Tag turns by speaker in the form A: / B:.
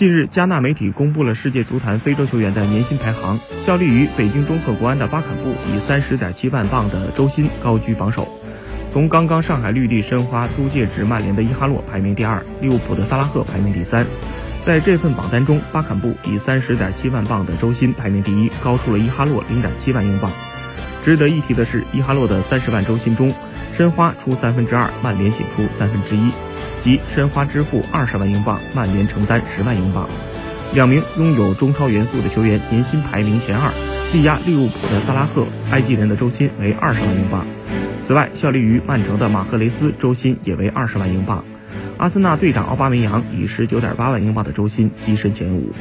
A: 近日，加纳媒体公布了世界足坛非洲球员的年薪排行，效力于北京中赫国安的巴坎布以三十点七万镑的周薪高居榜首。从刚刚上海绿地申花租借至曼联的伊哈洛排名第二，利物浦的萨拉赫排名第三。在这份榜单中，巴坎布以三十点七万镑的周薪排名第一，高出了伊哈洛零点七万英镑。值得一提的是，伊哈洛的三十万周薪中，申花出三分之二，曼联仅出三分之一。即申花支付二十万英镑，曼联承担十万英镑。两名拥有中超元素的球员年薪排名前二，力压利物浦的萨拉赫，埃及人的周薪为二十万英镑。此外，效力于曼城的马赫雷斯周薪也为二十万英镑。阿森纳队长奥巴梅扬以十九点八万英镑的周薪跻身前五。